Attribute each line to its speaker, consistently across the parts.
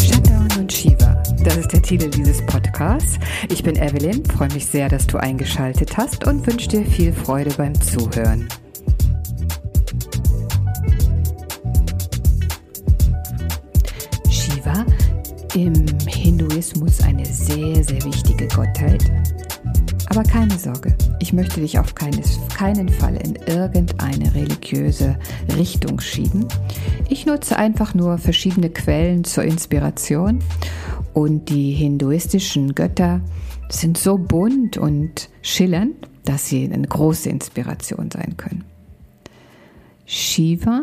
Speaker 1: Shutdown und Shiva, das ist der Titel dieses Podcasts. Ich bin Evelyn, freue mich sehr, dass du eingeschaltet hast und wünsche dir viel Freude beim Zuhören. Shiva, im Hinduismus eine sehr, sehr wichtige Gottheit aber keine Sorge, ich möchte dich auf keines, keinen Fall in irgendeine religiöse Richtung schieben. Ich nutze einfach nur verschiedene Quellen zur Inspiration und die hinduistischen Götter sind so bunt und schillernd, dass sie eine große Inspiration sein können. Shiva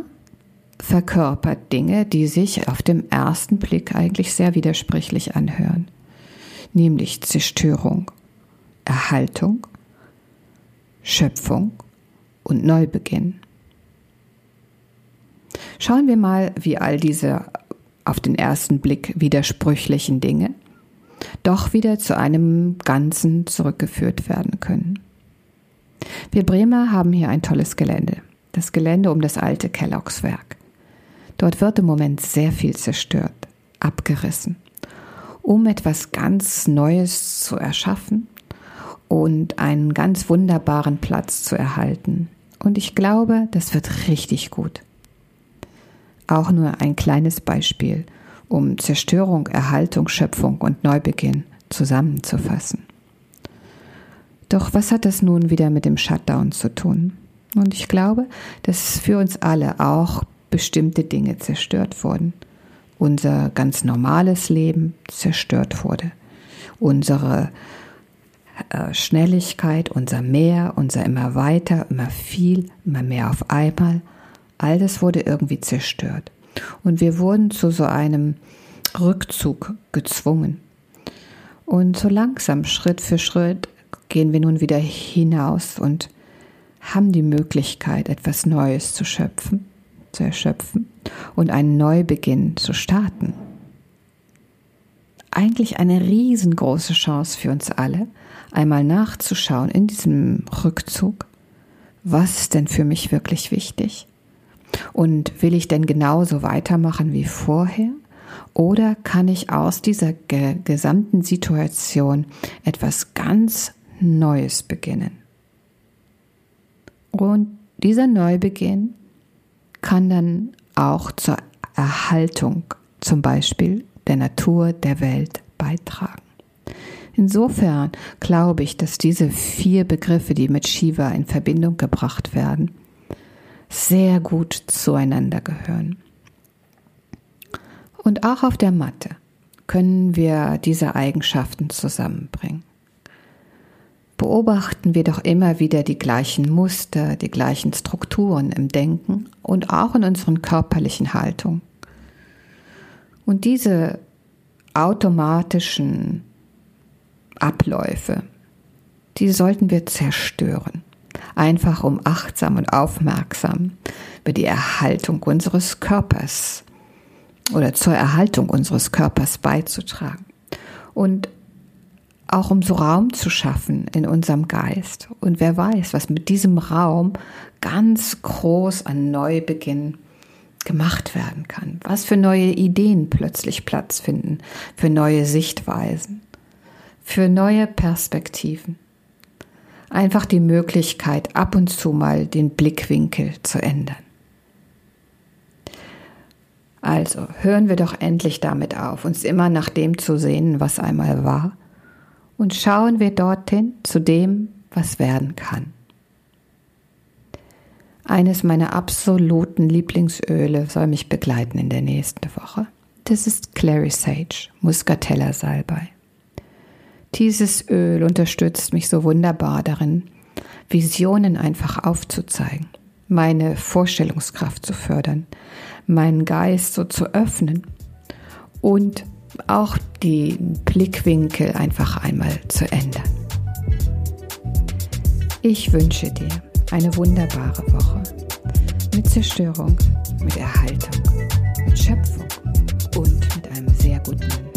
Speaker 1: verkörpert Dinge, die sich auf dem ersten Blick eigentlich sehr widersprüchlich anhören, nämlich Zerstörung, Erhaltung, Schöpfung und Neubeginn. Schauen wir mal, wie all diese auf den ersten Blick widersprüchlichen Dinge doch wieder zu einem Ganzen zurückgeführt werden können. Wir Bremer haben hier ein tolles Gelände, das Gelände um das alte Kelloggs Werk. Dort wird im Moment sehr viel zerstört, abgerissen, um etwas ganz Neues zu erschaffen und einen ganz wunderbaren Platz zu erhalten. Und ich glaube, das wird richtig gut. Auch nur ein kleines Beispiel, um Zerstörung, Erhaltung, Schöpfung und Neubeginn zusammenzufassen. Doch was hat das nun wieder mit dem Shutdown zu tun? Und ich glaube, dass für uns alle auch bestimmte Dinge zerstört wurden. Unser ganz normales Leben zerstört wurde. Unsere äh, Schnelligkeit, unser Mehr, unser immer weiter, immer viel, immer mehr auf einmal All das wurde irgendwie zerstört. Und wir wurden zu so einem Rückzug gezwungen. Und so langsam, Schritt für Schritt, gehen wir nun wieder hinaus und haben die Möglichkeit, etwas Neues zu schöpfen, zu erschöpfen und einen Neubeginn zu starten. Eigentlich eine riesengroße Chance für uns alle, einmal nachzuschauen in diesem Rückzug, was ist denn für mich wirklich wichtig? Und will ich denn genauso weitermachen wie vorher? Oder kann ich aus dieser ge gesamten Situation etwas ganz Neues beginnen? Und dieser Neubeginn kann dann auch zur Erhaltung zum Beispiel der Natur, der Welt beitragen. Insofern glaube ich, dass diese vier Begriffe, die mit Shiva in Verbindung gebracht werden, sehr gut zueinander gehören. Und auch auf der Matte können wir diese Eigenschaften zusammenbringen. Beobachten wir doch immer wieder die gleichen Muster, die gleichen Strukturen im Denken und auch in unseren körperlichen Haltungen. Und diese automatischen Abläufe, die sollten wir zerstören einfach um achtsam und aufmerksam über die Erhaltung unseres Körpers oder zur Erhaltung unseres Körpers beizutragen. Und auch um so Raum zu schaffen in unserem Geist. Und wer weiß, was mit diesem Raum ganz groß an Neubeginn gemacht werden kann. Was für neue Ideen plötzlich Platz finden, für neue Sichtweisen, für neue Perspektiven einfach die Möglichkeit, ab und zu mal den Blickwinkel zu ändern. Also hören wir doch endlich damit auf, uns immer nach dem zu sehen, was einmal war, und schauen wir dorthin zu dem, was werden kann. Eines meiner absoluten Lieblingsöle soll mich begleiten in der nächsten Woche. Das ist Clary Sage, Muscatella Salbei. Dieses Öl unterstützt mich so wunderbar darin, Visionen einfach aufzuzeigen, meine Vorstellungskraft zu fördern, meinen Geist so zu öffnen und auch die Blickwinkel einfach einmal zu ändern. Ich wünsche dir eine wunderbare Woche. Mit Zerstörung, mit Erhaltung, mit Schöpfung und mit einem sehr guten